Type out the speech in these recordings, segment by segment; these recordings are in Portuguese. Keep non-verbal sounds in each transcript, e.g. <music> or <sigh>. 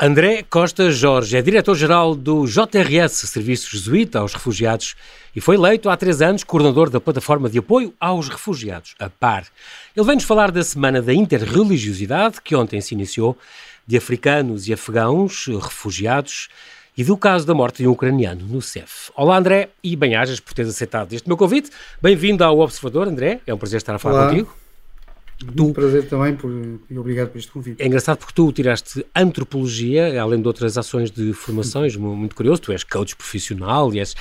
André Costa Jorge é diretor-geral do JRS, Serviço Jesuíta aos Refugiados, e foi eleito há três anos coordenador da plataforma de apoio aos refugiados, a PAR. Ele vem-nos falar da Semana da Interreligiosidade, que ontem se iniciou, de africanos e afegãos refugiados e do caso da morte de um ucraniano no CEF. Olá André, e bem-ajas por teres aceitado este meu convite. Bem-vindo ao Observador, André. É um prazer estar a falar Olá. contigo. Tu... Um prazer também por, e obrigado por este convite. É engraçado porque tu tiraste antropologia, além de outras ações de formações, muito curioso, tu és coach profissional e és,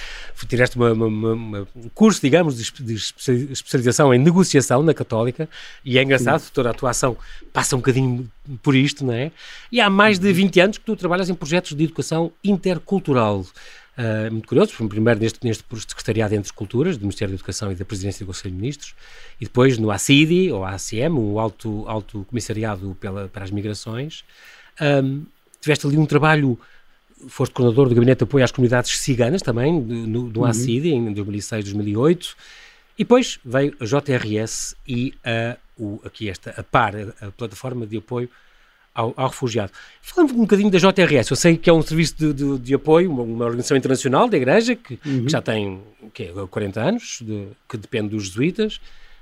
tiraste um curso, digamos, de, de, especialização em negociação na Católica e é engraçado, Sim. toda a tua ação passa um bocadinho por isto, não é? E há mais de 20 anos que tu trabalhas em projetos de educação intercultural. Uh, muito curioso, primeiro neste, neste Secretariado entre Culturas, do Ministério da Educação e da Presidência do Conselho de Ministros, e depois no ACIDI, ou ACM, o Alto, Alto Comissariado pela, para as Migrações. Um, tiveste ali um trabalho, foste coordenador do Gabinete de Apoio às Comunidades Ciganas também, no, no uhum. ACIDI, em 2006, 2008, e depois veio a JRS e a, o, aqui esta, a PAR, a Plataforma de Apoio ao, ao, refugiado. Falando um bocadinho da JRS, eu sei que é um serviço de, de, de apoio, uma, uma, organização internacional da Igreja, que, uhum. que já tem que 40 anos, de, que depende dos jesuítas,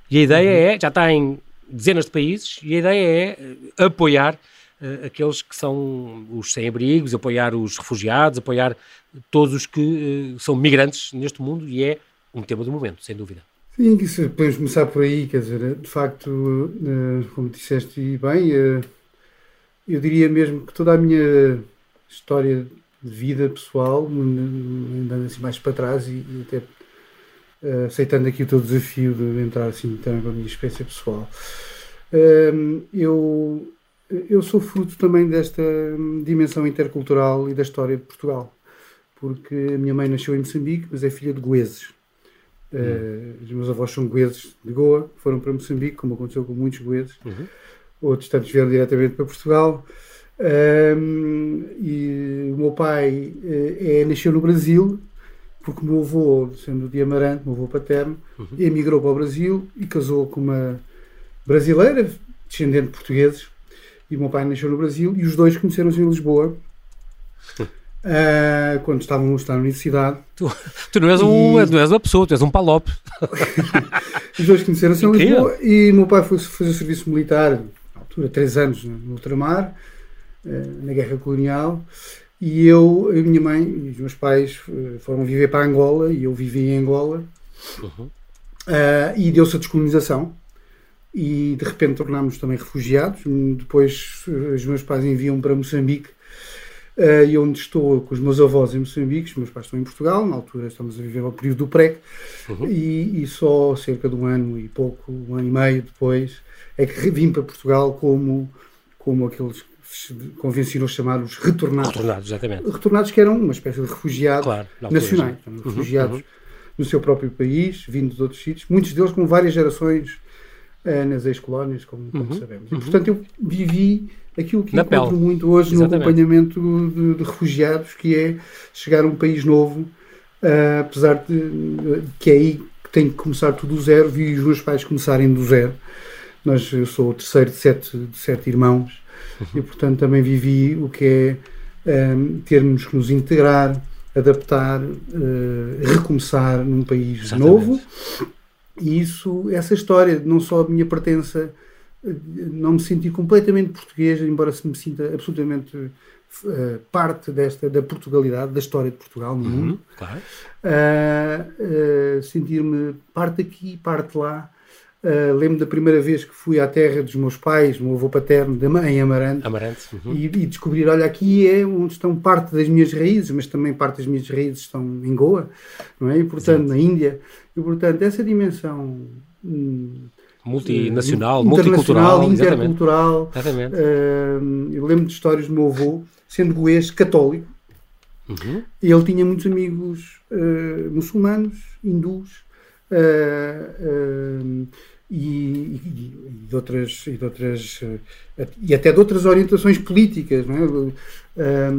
e a ideia uhum. é, já está em dezenas de países, e a ideia é eh, apoiar uh, aqueles que são os sem-abrigos, apoiar os refugiados, apoiar todos os que uh, são migrantes neste mundo, e é um tema do momento, sem dúvida. Sim, podemos começar por aí, quer dizer, de facto, uh, como disseste bem, eu diria mesmo que toda a minha história de vida pessoal, andando assim mais para trás e, e até uh, aceitando aqui o teu desafio de entrar assim também para a minha experiência pessoal, uh, eu, eu sou fruto também desta dimensão intercultural e da história de Portugal, porque a minha mãe nasceu em Moçambique, mas é filha de goeses. Uh, os meus avós são goeses de Goa, foram para Moçambique, como aconteceu com muitos goeses. Uhum outros tantos vieram diretamente para Portugal. Um, e o meu pai é, nasceu no Brasil, porque o meu avô, sendo de Amarante, meu avô paterno, uhum. emigrou para o Brasil e casou com uma brasileira, descendente de portugueses, e o meu pai nasceu no Brasil, e os dois conheceram-se em Lisboa. Uh, <laughs> quando estavam a estar na universidade. Tu, tu não, és um, e... não és uma pessoa, tu és um palope. <laughs> Os dois conheceram-se em Lisboa e o meu pai foi fazer serviço militar altura, três anos no ultramar, eh, na guerra colonial, e eu, a minha mãe e os meus pais eh, foram viver para Angola e eu vivi em Angola uhum. uh, e deu-se a descolonização e de repente tornámos também refugiados. Depois os meus pais enviam para Moçambique e onde estou com os meus avós em Moçambique, os meus pais estão em Portugal, na altura estamos a viver o período do PREC uhum. e, e, só cerca de um ano e pouco, um ano e meio depois é que vim para Portugal como, como aqueles convencionou chamar os retornados. Retornados, exatamente. Retornados que eram uma espécie de refugiados claro, nacionais, uhum, refugiados uhum. no seu próprio país, vindo de outros sítios, muitos deles com várias gerações nas ex-colónias, como, como uhum, sabemos. E, uhum. portanto, eu vivi aquilo que Na encontro pele. muito hoje exatamente. no acompanhamento de, de, refugiados, que é chegar a um país novo, uh, apesar de que é aí que tem que começar tudo do zero, vi os meus pais começarem do zero nós, eu sou o terceiro de sete, de sete irmãos uhum. e, portanto, também vivi o que é um, termos que nos integrar, adaptar, uh, recomeçar num país Exatamente. novo. E isso, essa história, não só a minha pertença, não me senti completamente português, embora se me sinta absolutamente uh, parte desta da Portugalidade, da história de Portugal no uhum, mundo. Claro. Uh, uh, sentir-me parte aqui, parte lá, Uh, lembro da primeira vez que fui à terra dos meus pais, meu avô paterno, em Amarante, Amarante uhum. e, e, descobrir, olha, aqui é onde estão parte das minhas raízes, mas também parte das minhas raízes estão em Goa, não é? E, portanto, Exato. na Índia. E, portanto, essa dimensão... Hum, Multinacional, uh, multicultural, intercultural. Exatamente. Uh, eu lembro de histórias do meu avô, sendo goês católico, uhum. ele tinha muitos amigos uh, muçulmanos, hindus, uh, e, e, de outras, e, de outras, eh, e até de outras orientações políticas. Não é? Eh,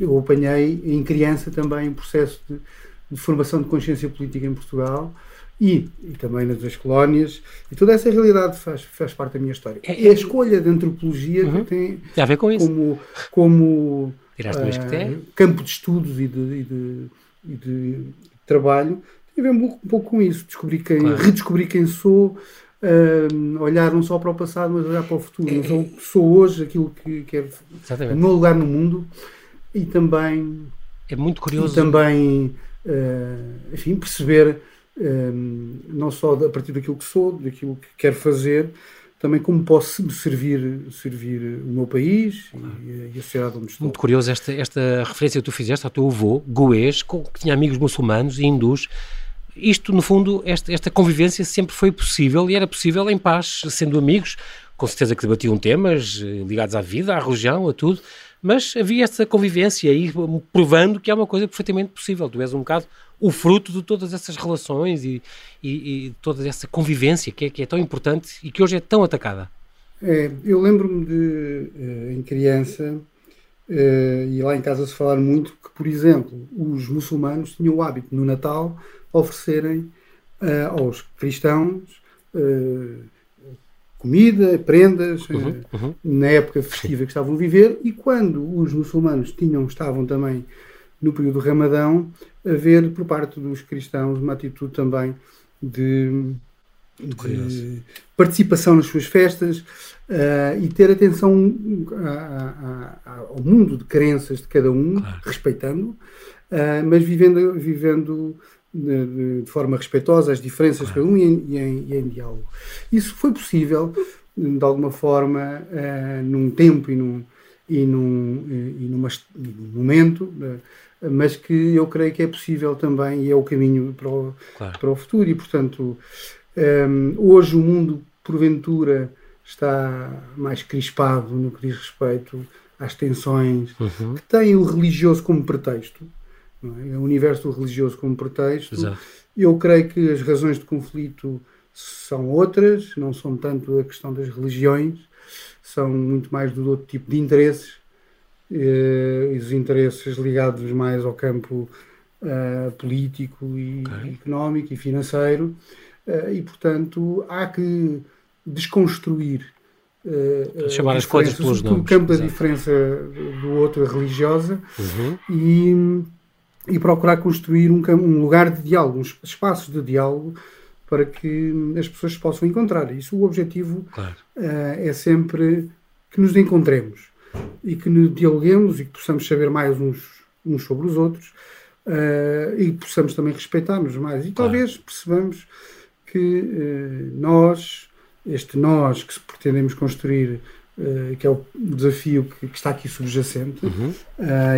eu apanhei em criança também um processo de, de, formação de consciência política em Portugal e, e também nas duas colónias, e toda essa realidade faz, faz parte da minha história. É, é a escolha de antropologia uhum. que tem, tem a ver com isso. como, como uh, campo de estudos e de, e de, e de trabalho, tem a ver um pouco, com isso, descobrir quem, claro. redescobrir quem sou, uh, olhar não só para o passado, mas olhar para o futuro. É, não sou, sou hoje aquilo que quero, o meu lugar no mundo, e também... É muito curioso. E também, uh, enfim, perceber um, não só a partir daquilo que sou, daquilo que quero fazer, também como posso servir, servir o meu país e, e, a sociedade onde estou. Muito curioso esta, esta referência que tu fizeste ao teu avô, goês, que tinha amigos muçulmanos e hindus. Isto, no fundo, esta, esta convivência sempre foi possível e era possível em paz, sendo amigos, com certeza que debatiam temas eh, ligados à vida, à religião, a tudo, mas havia essa convivência aí, provando que é uma coisa perfeitamente possível. Tu és um bocado o fruto de todas essas relações e, e, e toda essa convivência que é, que é tão importante e que hoje é tão atacada. É, eu lembro-me de, eh, em criança, e lá em casa se falar muito, que, por exemplo, os muçulmanos tinham o hábito no Natal oferecerem eh, aos cristãos comida, prendas, uhum, uhum. na época festiva que estavam a viver, e quando os muçulmanos tinham, estavam também no período do Ramadão, haver por parte dos cristãos uma atitude também de, de participação nas suas festas uh, e ter atenção a, a, a, ao mundo de crenças de cada um, claro. respeitando, uh, mas vivendo, vivendo de, de, forma respeitosa as diferenças claro. de cada um e em, e, em, e em, diálogo. Isso foi possível, de alguma forma, uh, num tempo e num, e num, e numa, num momento mas que eu creio que é possível também e é o caminho para o, claro. para o futuro. E, portanto, um, hoje o mundo, porventura, está mais crispado no que diz respeito às tensões, uhum. que tem o religioso como pretexto, é? o universo religioso como pretexto. Exato. Eu creio que as razões de conflito são outras, não são tanto a questão das religiões, são muito mais do outro tipo de interesses eh, os interesses ligados mais ao campo uh, político e okay. económico e financeiro, e portanto há que desconstruir uh, chamar as coisas pelos nomes. O campo da diferença do outro, a religiosa, uhum. e, e procurar construir um, um lugar de diálogo, uns espaços de diálogo para que as pessoas se possam encontrar. Isso o objetivo claro. uh, é sempre que nos encontremos e que dialoguemos e que possamos saber mais uns, uns sobre os outros uh, e que possamos também respeitar-nos mais. E claro. talvez percebamos que uh, nós, este nós que pretendemos construir, uh, que é o desafio que, que está aqui subjacente, uhum.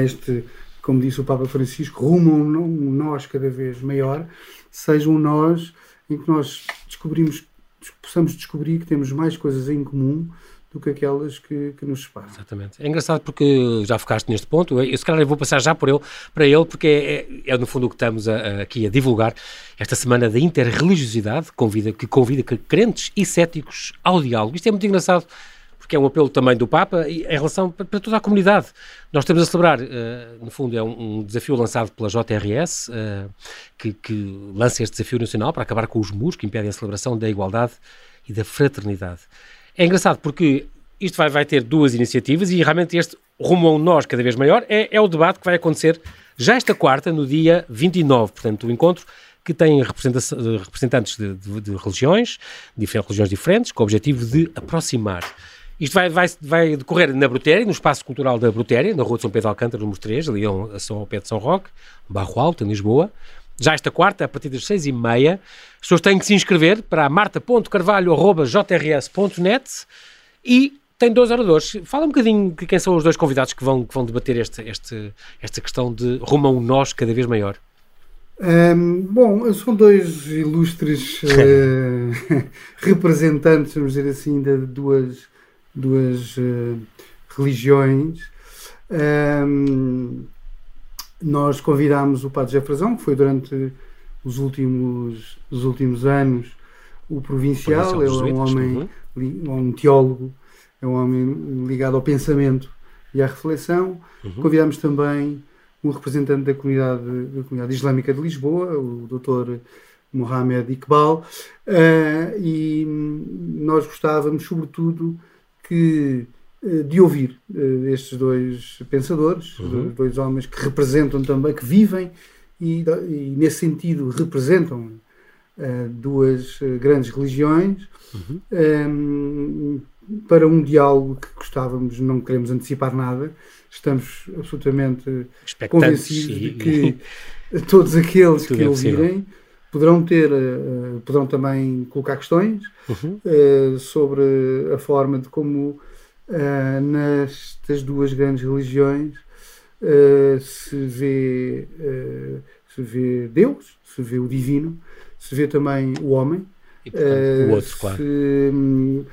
este, como disse o Papa Francisco, rumo a um, um nós cada vez maior, seja um nós em que nós descobrimos, possamos descobrir que temos mais coisas em comum do que aquelas que, que nos separam. Exatamente. É engraçado porque já focaste neste ponto, eu, se calhar eu vou passar já por ele, para ele, porque é, é, é no fundo o que estamos a, a, aqui a divulgar esta semana da interreligiosidade, convida, que convida crentes e céticos ao diálogo. Isto é muito engraçado, porque é um apelo também do Papa em relação para toda a comunidade. Nós estamos a celebrar, uh, no fundo, é um, um, desafio lançado pela JRS, uh, que, que lança este desafio nacional para acabar com os muros que impedem a celebração da igualdade e da fraternidade. É engraçado porque isto vai, vai ter duas iniciativas e realmente este rumo a um nós cada vez maior é, é o debate que vai acontecer já esta quarta, no dia 29, portanto, o encontro que tem representantes de, de, de religiões, diferentes religiões diferentes, com o objetivo de aproximar. Isto vai, vai, vai decorrer na Brutéria, no Espaço Cultural da Brutéria, na Rua de São Pedro Alcântara, número 3, ali a São Pedro de São Roque, Barro Alto, em Lisboa já esta quarta, a partir das seis e meia. As pessoas têm que se inscrever para marta.carvalho.jrs.net e tem dois oradores. Fala um bocadinho de quem são os dois convidados que vão, que vão debater este, este, esta questão de rumo a um nós cada vez maior. Um, bom, são dois ilustres uh, <laughs> <laughs> representantes, vamos dizer assim, de duas, duas uh, religiões. Um, nós convidámos o Padre Jefrazão, que foi durante os últimos, os últimos anos o provincial, ele é um homem, uhum. um teólogo, é um homem ligado ao pensamento e à reflexão. Uhum. Convidámos também um representante da comunidade, da comunidade islâmica de Lisboa, o Dr. Mohamed Iqbal, uh, e nós gostávamos, sobretudo, que, de ouvir uh, estes dois pensadores, uhum. dois homens que representam também, que vivem e, e nesse sentido, representam duas grandes religiões. Uhum. Um, para um diálogo que gostávamos, não queremos antecipar nada, estamos absolutamente convencidos de que <laughs> todos aqueles que é ouvirem poderão ter, uh, poderão também colocar questões uhum. uh, sobre a forma de como uh, nestas duas grandes religiões se vê se vê Deus, se vê o divino, se vê também o homem, e, portanto, o outro, claro. Se, um,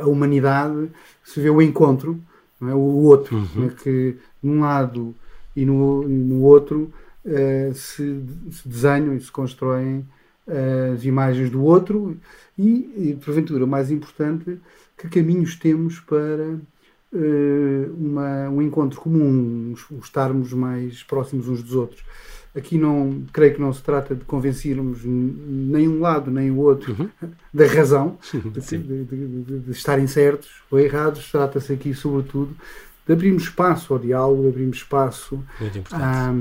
a humanidade se vê o encontro, é? o outro, uhum. é? que num lado e no, no outro uh, se, se, desenham e se constroem uh, as imagens do outro e, e, porventura, o mais importante, que caminhos temos para uh, uma, um encontro comum, estarmos mais próximos uns dos outros. Aqui não creio que não se trata de convencermos nem um lado nem o outro uhum. <laughs> da razão <laughs> de, de, de, de, estarem certos ou errados. Trata-se aqui, sobretudo, de abrirmos espaço ao diálogo, abrirmos espaço à,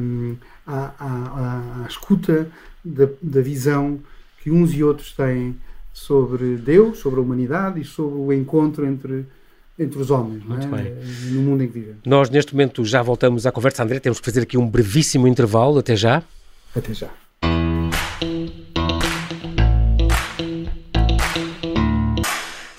à, à, à, escuta da, da visão que uns e outros têm sobre Deus, sobre a humanidade e sobre o encontro entre entre os homens, Muito é? bem. no mundo em que vivemos. Nós, neste momento, já voltamos à conversa, André. Temos que fazer aqui um brevíssimo intervalo. Até já. Até já.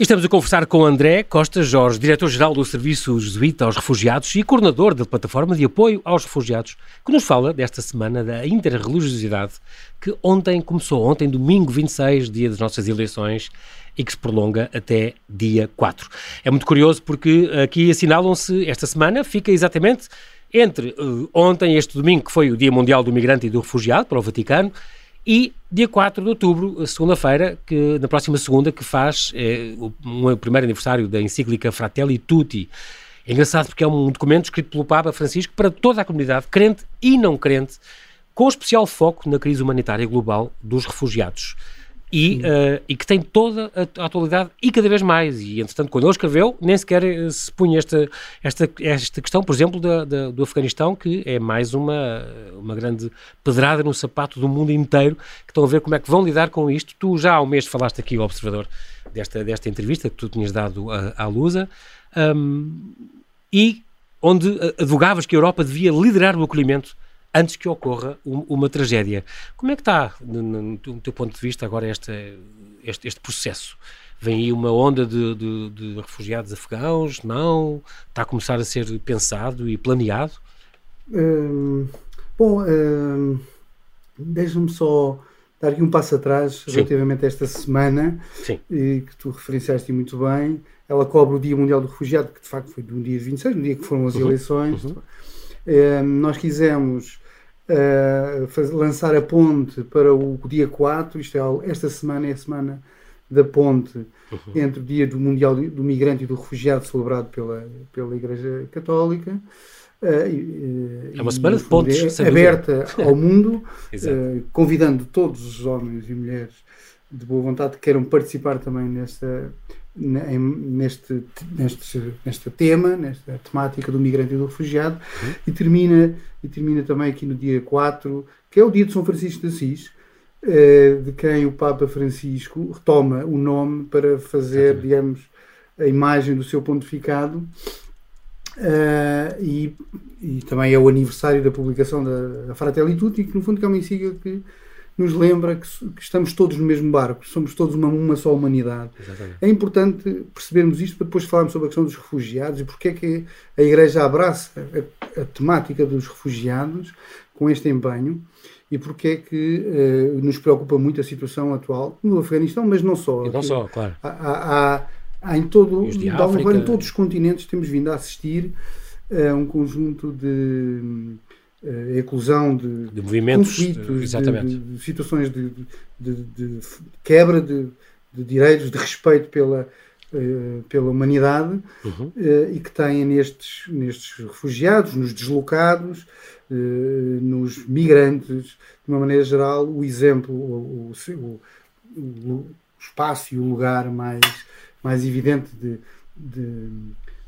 Estamos a conversar com André Costa Jorge, diretor-geral do Serviço Jesuíta aos Refugiados e coordenador da plataforma de apoio aos refugiados, que nos fala desta semana da interreligiosidade que ontem começou, ontem, domingo 26, dia das nossas eleições, e que se prolonga até dia 4. É muito curioso porque aqui assinalam-se, esta semana fica exatamente entre uh, ontem, este domingo, que foi o Dia Mundial do Migrante e do Refugiado, para o Vaticano, e dia 4 de outubro, segunda-feira, que na próxima segunda, que faz é, o, um, primeiro aniversário da encíclica Fratelli Tutti. É engraçado porque é um documento escrito pelo Papa Francisco para toda a comunidade, crente e não crente, com especial foco na crise humanitária global dos refugiados e, uh, e que tem toda a, a, atualidade e cada vez mais. E, entretanto, quando ele escreveu, nem sequer eh, se punha esta, esta, esta questão, por exemplo, da, da, do Afeganistão, que é mais uma, uma grande pedrada no sapato do mundo inteiro, que estão a ver como é que vão lidar com isto. Tu já há um mês falaste aqui ao observador desta, desta entrevista que tu tinhas dado à, à Lusa, um, e onde advogavas que a Europa devia liderar o acolhimento antes que ocorra uma tragédia. Como é que está, no, teu ponto de vista, agora este, este, este processo? Vem aí uma onda de, de, de, refugiados afegãos? Não? Está a começar a ser pensado e planeado? Hum, bom, hum, deixa-me só dar aqui um passo atrás Sim. relativamente a esta semana que tu referenciaste muito bem. Ela cobre o Dia Mundial do Refugiado, que de facto foi no dia 26, no dia que foram as uhum. eleições. Uhum. Hum, nós quisemos uh, lançar a ponte para o dia 4, isto é, esta semana é a semana da ponte uhum. entre o Dia do Mundial do Migrante e do Refugiado, celebrado pela, pela Igreja Católica. Uh, é uma semana de pontes é, aberta ao mundo, <laughs> uh, convidando todos os homens e mulheres de boa vontade que queiram participar também nesta, neste, neste, neste tema, nesta temática do migrante e do refugiado, uhum. e, termina, e termina também aqui no dia 4, que é o dia de São Francisco de Assis, eh, de quem o Papa Francisco retoma o nome para fazer, Exatamente. digamos, a imagem do seu pontificado. Uh, e, e, também é o aniversário da publicação da, da Fratelli Tutti, que no fundo é uma encíclica que nos lembra que, que, estamos todos no mesmo barco, somos todos uma, uma só humanidade. Exatamente. É importante percebermos isto para depois falarmos sobre a questão dos refugiados e porque é que a Igreja abraça a, a temática dos refugiados com este empenho e porque é que uh, nos preocupa muito a situação atual no Afeganistão, mas não só. E não só, claro. Há, há, há em, todo, em todos os continentes temos vindo a assistir a um conjunto de a eclosão de, de movimentos, conflitos, de, de, de, situações de, quebra de, direitos, de respeito pela, uh, pela humanidade uhum. uh, e que têm nestes, nestes refugiados, nos deslocados, uh, nos migrantes, de uma maneira geral, o exemplo, o, o, o, espaço e o lugar mais, mais evidente de, de,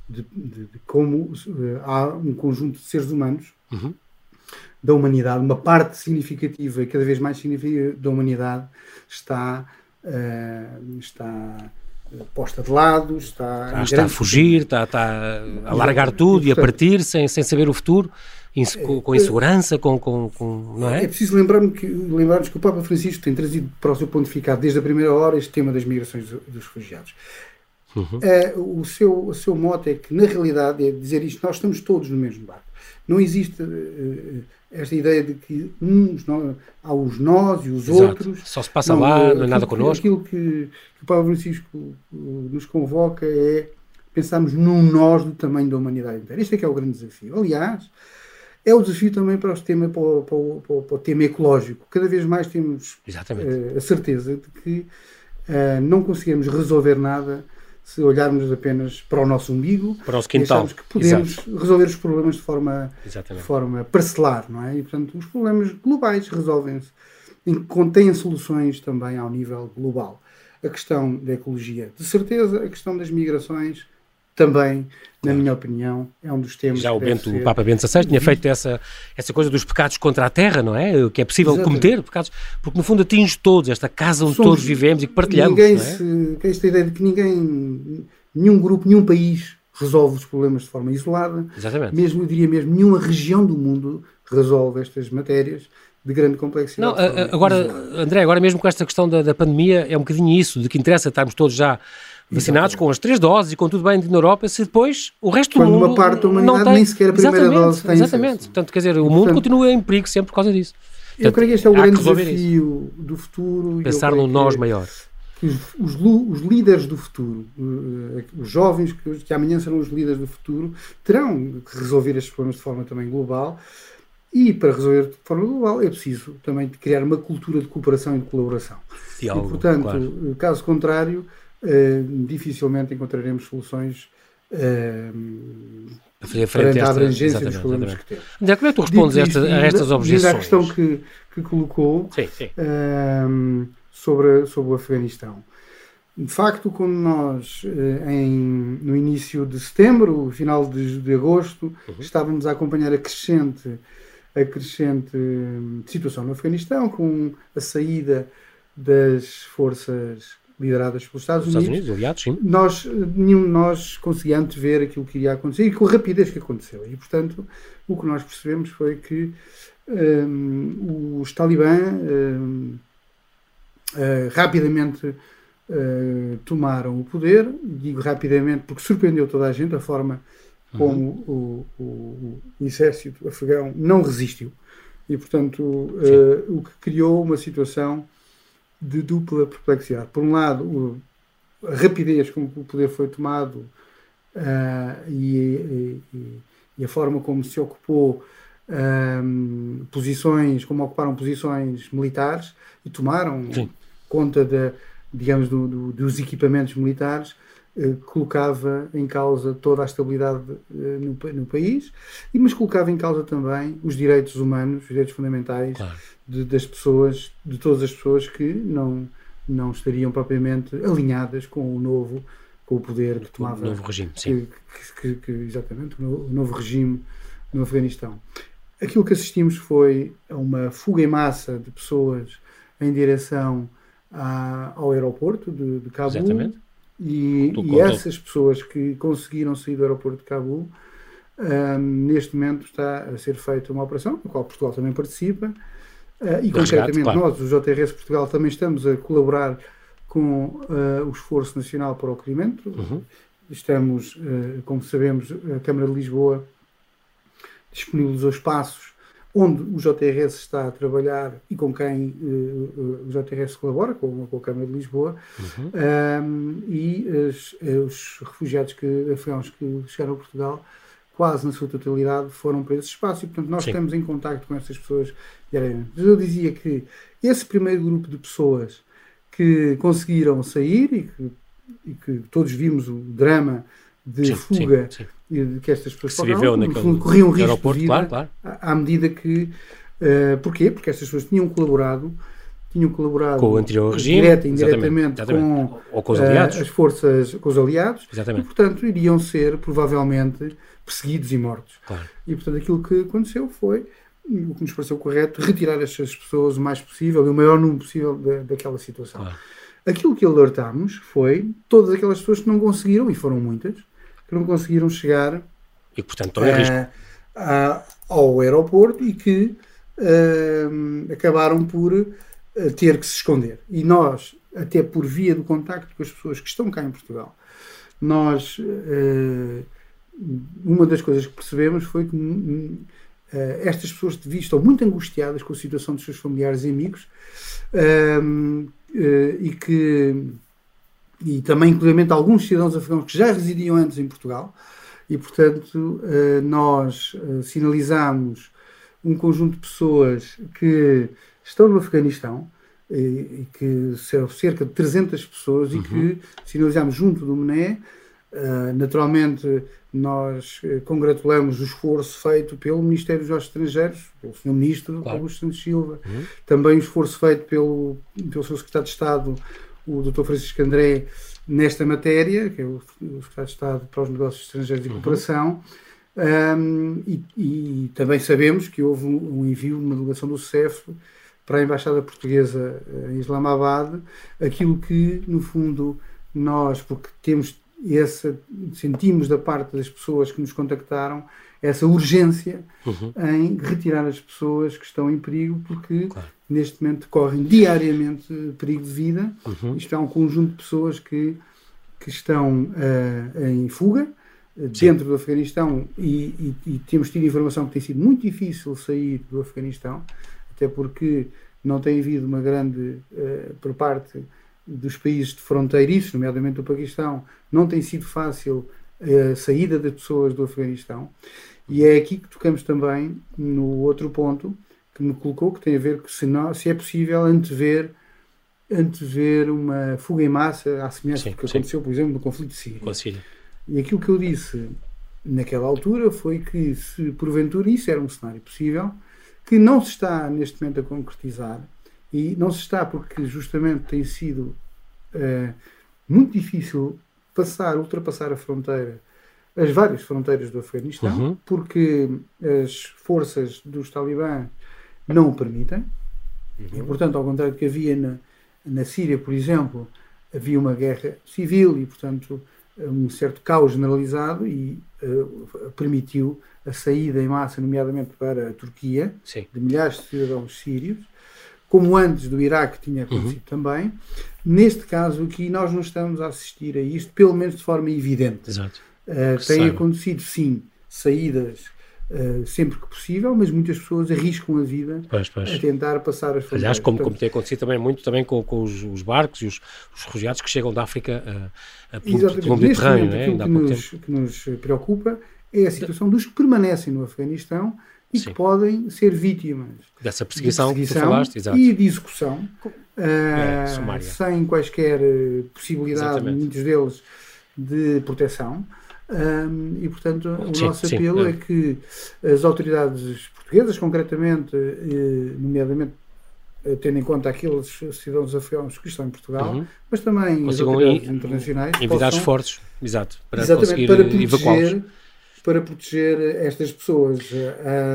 de, de como há um conjunto de seres humanos. Uhum da humanidade, uma parte significativa, cada vez mais significativa da humanidade, está, uh, está eh, posta de lado, está, ah, está a fugir, está, está, a largar tudo e a partir sem, sem saber o futuro, com insegurança, com, com, com, não é? É preciso lembrar-nos que, lembrar que o Papa Francisco tem trazido para o seu pontificado desde a primeira hora este tema das migrações dos refugiados. Uhum. Uh, o, seu, o seu mote é que, na realidade, é dizer isto, nós estamos todos no mesmo barco. Não existe uh, esta ideia de que uns há os nós e os Exato. outros. Só se passa não, lá, não é nada connosco. Aquilo que, que o Papa Francisco nos convoca é pensarmos num nós do tamanho da humanidade inteira. Este é que é o grande desafio. Aliás, é o desafio também para, os tema, para, o, para, o, para o tema ecológico. Cada vez mais temos uh, a certeza de que uh, não conseguimos resolver nada se olharmos apenas para o nosso umbigo para o quintal. que podemos Exato. resolver os problemas de forma, de forma parcelar, não é? E, portanto, os problemas globais resolvem-se, contêm soluções também ao nível global. A questão da ecologia, de certeza, a questão das migrações, também, na minha opinião, é um dos temas. Já o, Bento, o Papa Bento XVI tinha feito essa, essa coisa dos pecados contra a terra, não é? Que é possível Exatamente. cometer pecados, porque no fundo atinge todos, esta casa onde Somos, todos vivemos e que partilhamos. Ninguém não é? se, esta ideia de que ninguém, nenhum grupo, nenhum país resolve os problemas de forma isolada. Exatamente. Mesmo, eu diria mesmo, nenhuma região do mundo resolve estas matérias de grande complexidade. Não, agora. André, agora mesmo com esta questão da, da pandemia, é um bocadinho isso, de que interessa estarmos todos já vacinados com as três doses e com tudo bem na Europa, se depois o resto Quando do mundo. uma parte da humanidade tem... nem sequer a primeira exatamente, dose tem. Exatamente. Acesso. Portanto, quer dizer, o mundo continua em perigo sempre por causa disso. Portanto, eu creio que este é o grande desafio isso. do futuro. Pensar num nós maior. Os, os, os, líderes do futuro, eh, os jovens que, que amanhã serão os líderes do futuro, terão que resolver estes problemas de forma também global. E para resolver de forma global é preciso também criar uma cultura de cooperação e de colaboração. Diálogo, e, portanto, claro. caso contrário, uh, dificilmente encontraremos soluções uh, a fazer frente à abrangência dos problemas exatamente. que temos. André, como é que tu respondes Dito, esta, a estas objeções? a questão que, que colocou sim, sim. Uh, sobre, sobre o Afeganistão. De facto, quando nós, em, no início de setembro, final de, de agosto, uhum. estávamos a acompanhar a crescente, a crescente situação no Afeganistão, com a saída das forças lideradas pelos Estados Unidos, Estados Unidos aliados, sim. Nós, nenhum de nós conseguia antever aquilo que ia acontecer e com a rapidez que aconteceu. E, portanto, o que nós percebemos foi que um, os talibã um, uh, rapidamente uh, tomaram o poder, digo rapidamente porque surpreendeu toda a gente a forma como uhum. o, o, o, exército afegão não resistiu. E, portanto, uh, o que criou uma situação de dupla perplexidade. Por um lado, a rapidez com que o poder foi tomado uh, e, e, e, a forma como se ocupou um, posições, como ocuparam posições militares e tomaram Sim. conta de, digamos, do, do, dos equipamentos militares, colocava em causa toda a estabilidade uh, no, no, país, mas colocava em causa também os direitos humanos, os direitos fundamentais claro de, das pessoas, de todas as pessoas que não, não estariam propriamente alinhadas com o novo, com o poder que tomava. O novo regime, sim. Que, que, que, exatamente, o novo regime no Afeganistão. Aquilo que assistimos foi a uma fuga em massa de pessoas em direção à, ao aeroporto de, de Cabul. Exatamente. E, e essas pessoas que conseguiram sair do aeroporto de Cabul, um, neste momento está a ser feita uma operação, na qual Portugal também participa, Uh, e concretamente claro. nós, o JRS Portugal, também estamos a colaborar com uh, o Esforço Nacional para o Acolhimento. Uhum. Estamos, uh, como sabemos, a Câmara de Lisboa disponibilizou espaços onde o JRS está a trabalhar e com quem o JRS colabora, com, com, a Câmara de Lisboa, uhum. um, e as, os refugiados que, afegãos que chegaram a Portugal quase na sua totalidade foram para esse espaço e, portanto, nós Sim. estamos em contato com essas pessoas diariamente. Eu dizia que esse primeiro grupo de pessoas que conseguiram sair e que e que todos vimos o drama de sim, fuga sim, sim. que estas pessoas que naquele corriam risco de vida claro, claro. À, à medida que uh, porquê? Porque estas pessoas tinham colaborado tinham colaborado com o anterior regime, direta e indiretamente com, Ou com os aliados. Uh, as forças, com os aliados, exatamente. e portanto iriam ser provavelmente perseguidos e mortos. Claro. E portanto aquilo que aconteceu foi o que nos pareceu correto, retirar estas pessoas o mais possível e o maior número possível de, daquela situação. Claro. Aquilo que alertámos foi todas aquelas pessoas que não conseguiram, e foram muitas, que não conseguiram chegar e, portanto, em risco. A, ao aeroporto e que uh, acabaram por uh, ter que se esconder. E nós, até por via do contacto com as pessoas que estão cá em Portugal, nós, uma das coisas que percebemos foi que Uh, estas pessoas de vista estão muito angustiadas com a situação dos seus familiares e amigos uh, uh, e que e também inclusive alguns cidadãos afegãos que já residiam antes em Portugal e portanto nós sinalizamos um conjunto de pessoas que estão no Afeganistão e, que são cerca de 300 pessoas uhum. e que sinalizamos junto do MNE naturalmente nós eh, congratulamos o esforço feito pelo Ministério dos Estrangeiros, pelo Sr. Ministro claro. Augusto Santos Silva, uhum. também o esforço feito pelo, pelo Sr. Secretário de Estado, o Dr. Francisco André, nesta matéria, que é o, o Secretário de Estado para os Negócios Estrangeiros e uhum. Cooperação, um, e, e, também sabemos que houve um, um envio de uma delegação do CEF para a Embaixada Portuguesa eh, em Islamabad, aquilo que, no fundo, nós, porque temos essa, sentimos da parte das pessoas que nos contactaram essa urgência uhum. em retirar as pessoas que estão em perigo, porque claro. neste momento correm diariamente perigo de vida. Uhum. Isto é um conjunto de pessoas que, que estão uh, em fuga uh, dentro do Afeganistão e, e, e, temos tido informação que tem sido muito difícil sair do Afeganistão, até porque não tem havido uma grande, uh, por parte dos países de fronteiriços, nomeadamente o Paquistão, não tem sido fácil a saída das pessoas do Afeganistão. E é aqui que tocamos também no outro ponto que me colocou, que tem a ver com se, não, se é possível antever, antever uma fuga em massa à semelhança sim, do que sim. aconteceu, por exemplo, no conflito de Síria. Síria. E aquilo que eu disse naquela altura foi que, se porventura isso era um cenário possível, que não se está neste momento a concretizar, e não se está porque justamente tem sido uh, muito difícil passar, ultrapassar a fronteira, as várias fronteiras do Afeganistão, uhum. porque as forças dos talibãs não o permitem. Uhum. E, portanto, ao contrário do que havia na, na Síria, por exemplo, havia uma guerra civil e, portanto, um certo caos generalizado e uh, permitiu a saída em massa, nomeadamente para a Turquia, Sim. de milhares de cidadãos sírios como antes do Iraque tinha acontecido uhum. também. Neste caso aqui, nós não estamos a assistir a isto, pelo menos de forma evidente. Exato. Uh, tem acontecido, sim, saídas uh, sempre que possível, mas muitas pessoas arriscam a vida pois, pois. a tentar passar as fronteiras. Aliás, como, Portanto, como tem acontecido também muito também com, com os, os, barcos e os, os, refugiados que chegam da África a, a pelo Mediterrâneo. Né? Aquilo que nos, que nos preocupa é a situação dos que permanecem no Afeganistão e Sim. que podem ser vítimas dessa perseguição, de perseguição que tu falaste, exato. e de execução é, uh, sem quaisquer eh, possibilidade, Exatamente. muitos deles, de proteção. Um, e, portanto, o sim, nosso apelo sim, é. é. que as autoridades portuguesas, concretamente, eh, nomeadamente eh, tendo em conta aqueles cidadãos afegãos que estão em Portugal, uhum. mas também as autoridades internacionais. Enviar esforços, exato, para exatamente, para proteger para proteger estas pessoas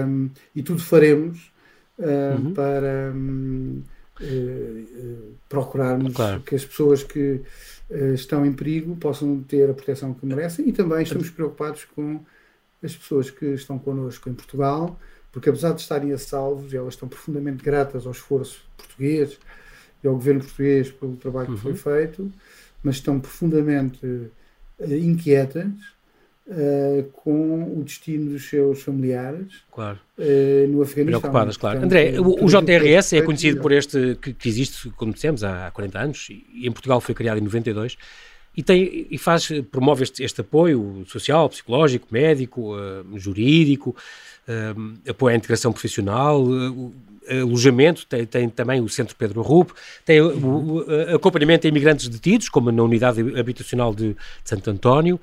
um, e tudo faremos uhum. para um, uh, uh, procurarmos claro. que as pessoas que uh, estão em perigo possam ter a proteção que merecem e também estamos preocupados com as pessoas que estão connosco em Portugal, porque apesar de estarem a salvos, elas estão profundamente gratas ao esforço português e ao governo português pelo trabalho uhum. que foi uhum. feito, mas estão profundamente inquietas Uh, com o destino dos seus familiares claro. uh, no Afeganistão. Preocupadas, claro. Portanto, André, o, o JRS é conhecido por este, que, que, existe, como dissemos, há 40 anos, e em Portugal foi criado em 92, e, tem, e faz, promove este, este apoio social, psicológico, médico, uh, jurídico, apoio à integração profissional, alojamento, tem, tem, também o Centro Pedro Rupo, tem o, o, acompanhamento a imigrantes detidos, como na unidade habitacional de, de Santo António,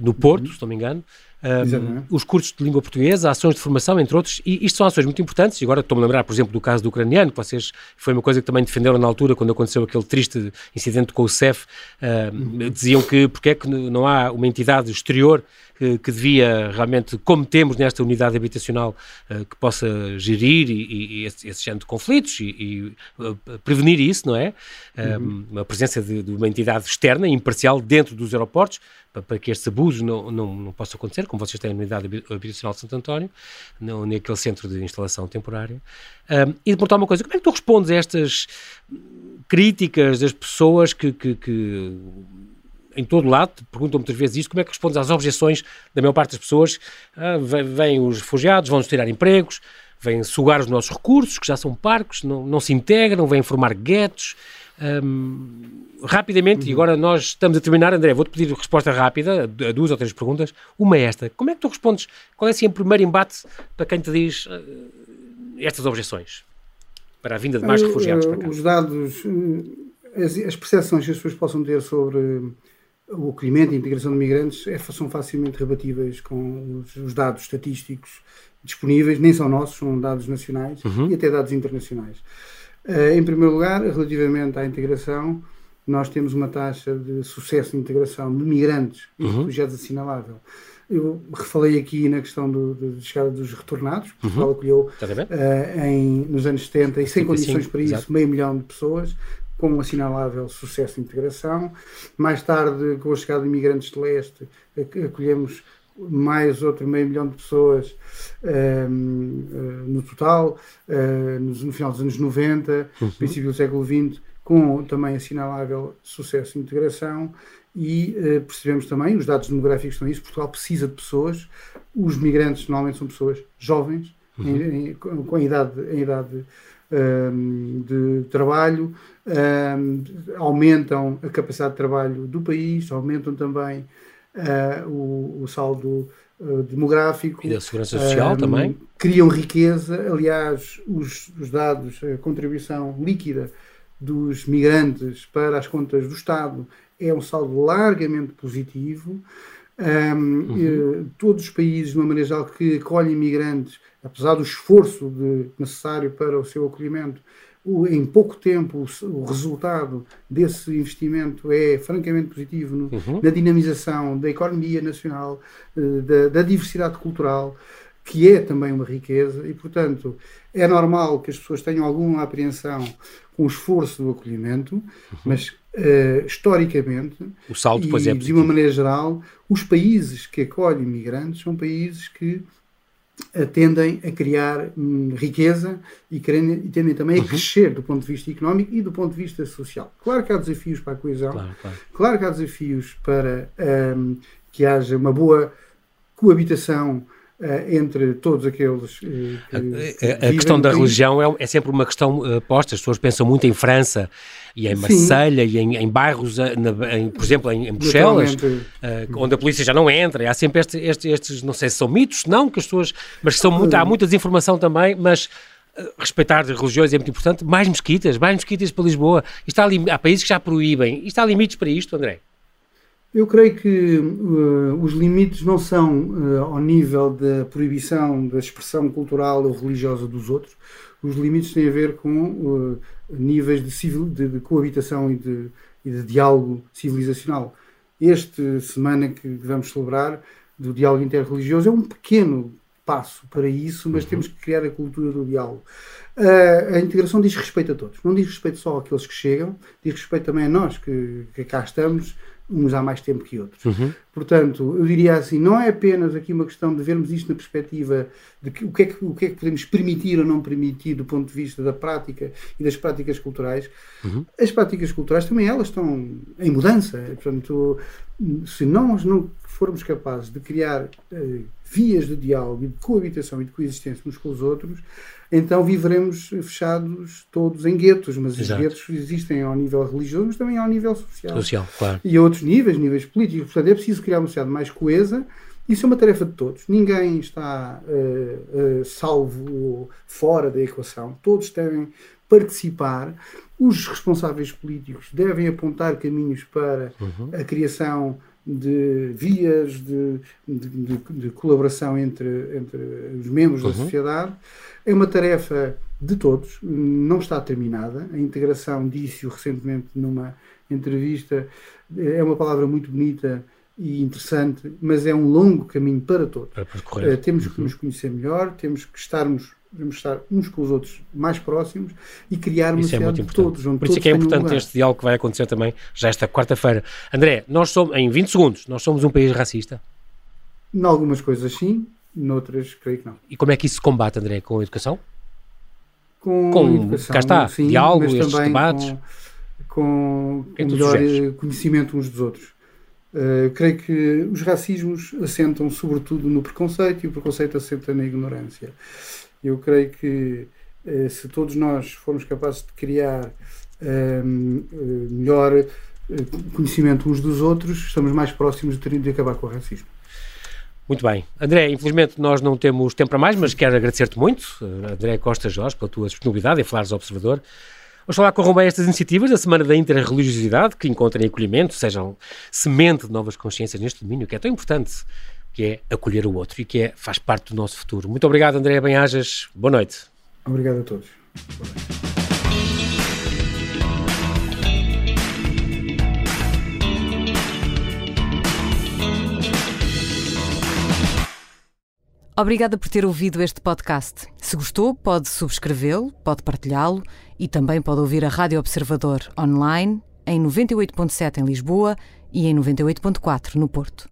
no Porto, uhum. se não me engano um, os cursos de língua portuguesa, ações de formação, entre outros, e isto são ações muito importantes, e agora estou-me a lembrar, por exemplo, do caso do ucraniano, que vocês, foi uma coisa que também defenderam na altura, quando aconteceu aquele triste incidente com o CEF, uh, diziam que porque é que não há uma entidade exterior que, que, devia realmente, como temos nesta unidade habitacional, uh, que possa gerir e, e, esse, esse género de conflitos e, e uh, prevenir isso, não é? Uhum. a presença de, de, uma entidade externa, imparcial, dentro dos aeroportos, para, que estes abusos não, não, não possam acontecer, como vocês têm a unidade habitacional de Santo António, no, naquele centro de instalação temporária. Um, e de perguntar uma coisa, como é que tu respondes a estas críticas das pessoas que, que, que em todo lado, perguntam muitas vezes isso, como é que respondes às objeções da maior parte das pessoas? Ah, vêm os refugiados, vão-nos tirar empregos, vêm sugar os nossos recursos, que já são parcos, não, não se integram, vêm formar guetos. Rapidamente, uhum. e agora nós estamos a terminar, André, vou-te pedir resposta rápida a duas ou três perguntas. Uma é esta: como é que tu respondes? Qual é assim o primeiro embate para quem te diz uh, estas objeções? Para a vinda de mais refugiados para cá? Os dados, eh, as, as percepções que as pessoas possam ter sobre o acolhimento e a integração de migrantes é, são facilmente rebatíveis com os, os, dados estatísticos disponíveis, nem são nossos, são dados nacionais uhum. e até dados internacionais. Uh, em primeiro lugar, relativamente à integração, nós temos uma taxa de sucesso de integração de migrantes e uhum. refugiados assinalável. Eu refalei aqui na questão do, de chegada dos retornados, que uhum. Acolheu uh, em, nos anos 70 e sem condições para isso, exato. meio milhão de pessoas com um assinalável sucesso de integração. Mais tarde, com a chegada de imigrantes de leste, acolhemos mais outro meio milhão de pessoas um, ehm, uh, no total, uh, no, no, final dos anos 90, uhum. princípio do século XX, com também assinalável sucesso de integração e uh, percebemos também, os dados demográficos estão isso, Portugal precisa de pessoas, os migrantes normalmente são pessoas jovens, uhum. em, em, com, com a idade, em idade um, de trabalho, um, aumentam a capacidade de trabalho do país, aumentam também uh, o, o, saldo uh, demográfico. E da segurança social um, também. Criam riqueza, aliás, os, os dados, a contribuição líquida dos migrantes para as contas do Estado é um saldo largamente positivo. Um, uhum. todos os países, de uma maneira geral, que acolhem imigrantes, apesar do esforço de, necessário para o seu acolhimento, o, em pouco tempo o, o, resultado desse investimento é francamente positivo no, uhum. na dinamização da economia nacional, uh, da, da, diversidade cultural, que é também uma riqueza, e portanto é normal que as pessoas tenham alguma apreensão com o esforço do acolhimento, uhum. mas uh, historicamente, o saldo depois e, é de uma maneira geral, os países que acolhem imigrantes são países que tendem a criar hum, riqueza e, querem, e, tendem também a uhum. crescer do ponto de vista económico e do ponto de vista social. Claro que há desafios para a coesão, claro, claro. claro que há desafios para um, que haja uma boa coabitação entre todos aqueles. Uh, que, a, a, a questão da religião é, é, sempre uma questão uh, posta. As pessoas pensam muito em França e em Marselha e em, em bairros, na, em, por exemplo, em, em Bruxelas, onde a polícia já não entra. Há sempre este, este, estes, não sei se são mitos, não, que as pessoas, mas são muito, há muita desinformação também, mas respeitar religiões é muito importante. Mais mesquitas, mais mesquitas para Lisboa. Está ali, há países que já proíbem. E está há limites para isto, André? Eu creio que uh, os limites não são uh, ao nível da proibição da expressão cultural ou religiosa dos outros. Os limites têm a ver com uh, níveis de, civil, de, de coabitação e de, e de, diálogo civilizacional. Esta semana que vamos celebrar do diálogo interreligioso é um pequeno passo para isso, mas uhum. temos que criar a cultura do diálogo. a integração diz respeito a todos, não diz respeito só àqueles que chegam, diz respeito também a nós que, que cá estamos uns há mais tempo que outros. Uhum. Portanto, eu diria assim, não é apenas aqui uma questão de vermos isto na perspectiva de que, o, que é que, o que é que podemos permitir ou não permitir do ponto de vista da prática e das práticas culturais. Uhum. As práticas culturais também elas estão em mudança. Portanto, se nós não formos capazes de criar uh, vias de diálogo, de coabitação e de coexistência uns com os outros, então viveremos fechados todos em guetos, mas Exato. os guetos existem ao nível religioso, mas também ao nível social. Social, claro. E a outros níveis, níveis políticos. Portanto, é preciso criar uma sociedade mais coesa Isso é uma tarefa de todos. Ninguém está uh, uh, salvo fora da equação. Todos devem participar. Os responsáveis políticos devem apontar caminhos para uhum. a criação de vias de, de, de, colaboração entre, entre os membros uhum. da sociedade. É uma tarefa de todos, não está terminada. A integração, disse-o recentemente numa entrevista, é uma palavra muito bonita e interessante, mas é um longo caminho para todos. Uh, temos que uhum. nos conhecer melhor, temos que estarmos devemos estar uns com os outros mais próximos e criar uma isso é muito de todos. Por isso é que é importante este diálogo que vai acontecer também já esta quarta-feira. André, nós somos, em 20 segundos, nós somos um país racista? Em algumas coisas sim, noutras creio que não. E como é que isso se combate, André? Com a educação? Com, com educação, cá está, sim, diálogo, estes debates? Com, com é melhor conhecimento uns dos outros. Uh, creio que os racismos assentam sobretudo no preconceito e o preconceito assenta na ignorância. Eu creio que uh, se todos nós formos capazes de criar uh, melhor conhecimento uns dos outros, estamos mais próximos de, de acabar com o racismo. Muito bem. André, infelizmente nós não temos tempo para mais, mas quero agradecer-te muito, André Costa Jorge, pela tua disponibilidade em falares ao Observador. Falar corram bem estas iniciativas da Semana da Interreligiosidade, que encontrem acolhimento, sejam semente de novas consciências neste domínio, que é tão importante, que é acolher o outro e que é, faz parte do nosso futuro. Muito obrigado, André Benhajas. Boa noite. Obrigado a todos. Boa noite. Obrigada por ter ouvido este podcast. Se gostou, pode subscrevê-lo, pode partilhá-lo e também pode ouvir a Rádio Observador online em 98.7 em Lisboa e em 98.4 no Porto.